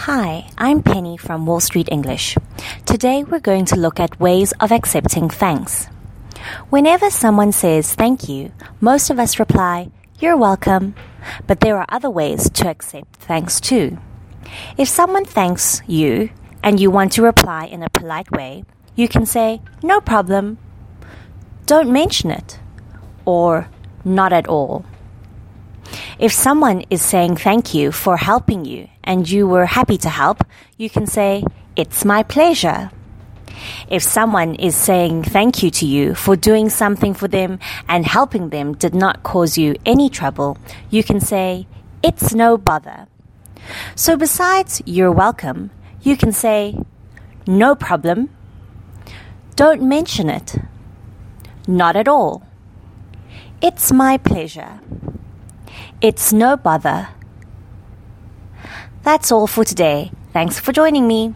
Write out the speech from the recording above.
Hi, I'm Penny from Wall Street English. Today we're going to look at ways of accepting thanks. Whenever someone says thank you, most of us reply, You're welcome. But there are other ways to accept thanks too. If someone thanks you and you want to reply in a polite way, you can say, No problem. Don't mention it. Or, Not at all. If someone is saying thank you for helping you and you were happy to help, you can say, It's my pleasure. If someone is saying thank you to you for doing something for them and helping them did not cause you any trouble, you can say, It's no bother. So besides you're welcome, you can say, No problem. Don't mention it. Not at all. It's my pleasure. It's no bother. That's all for today. Thanks for joining me.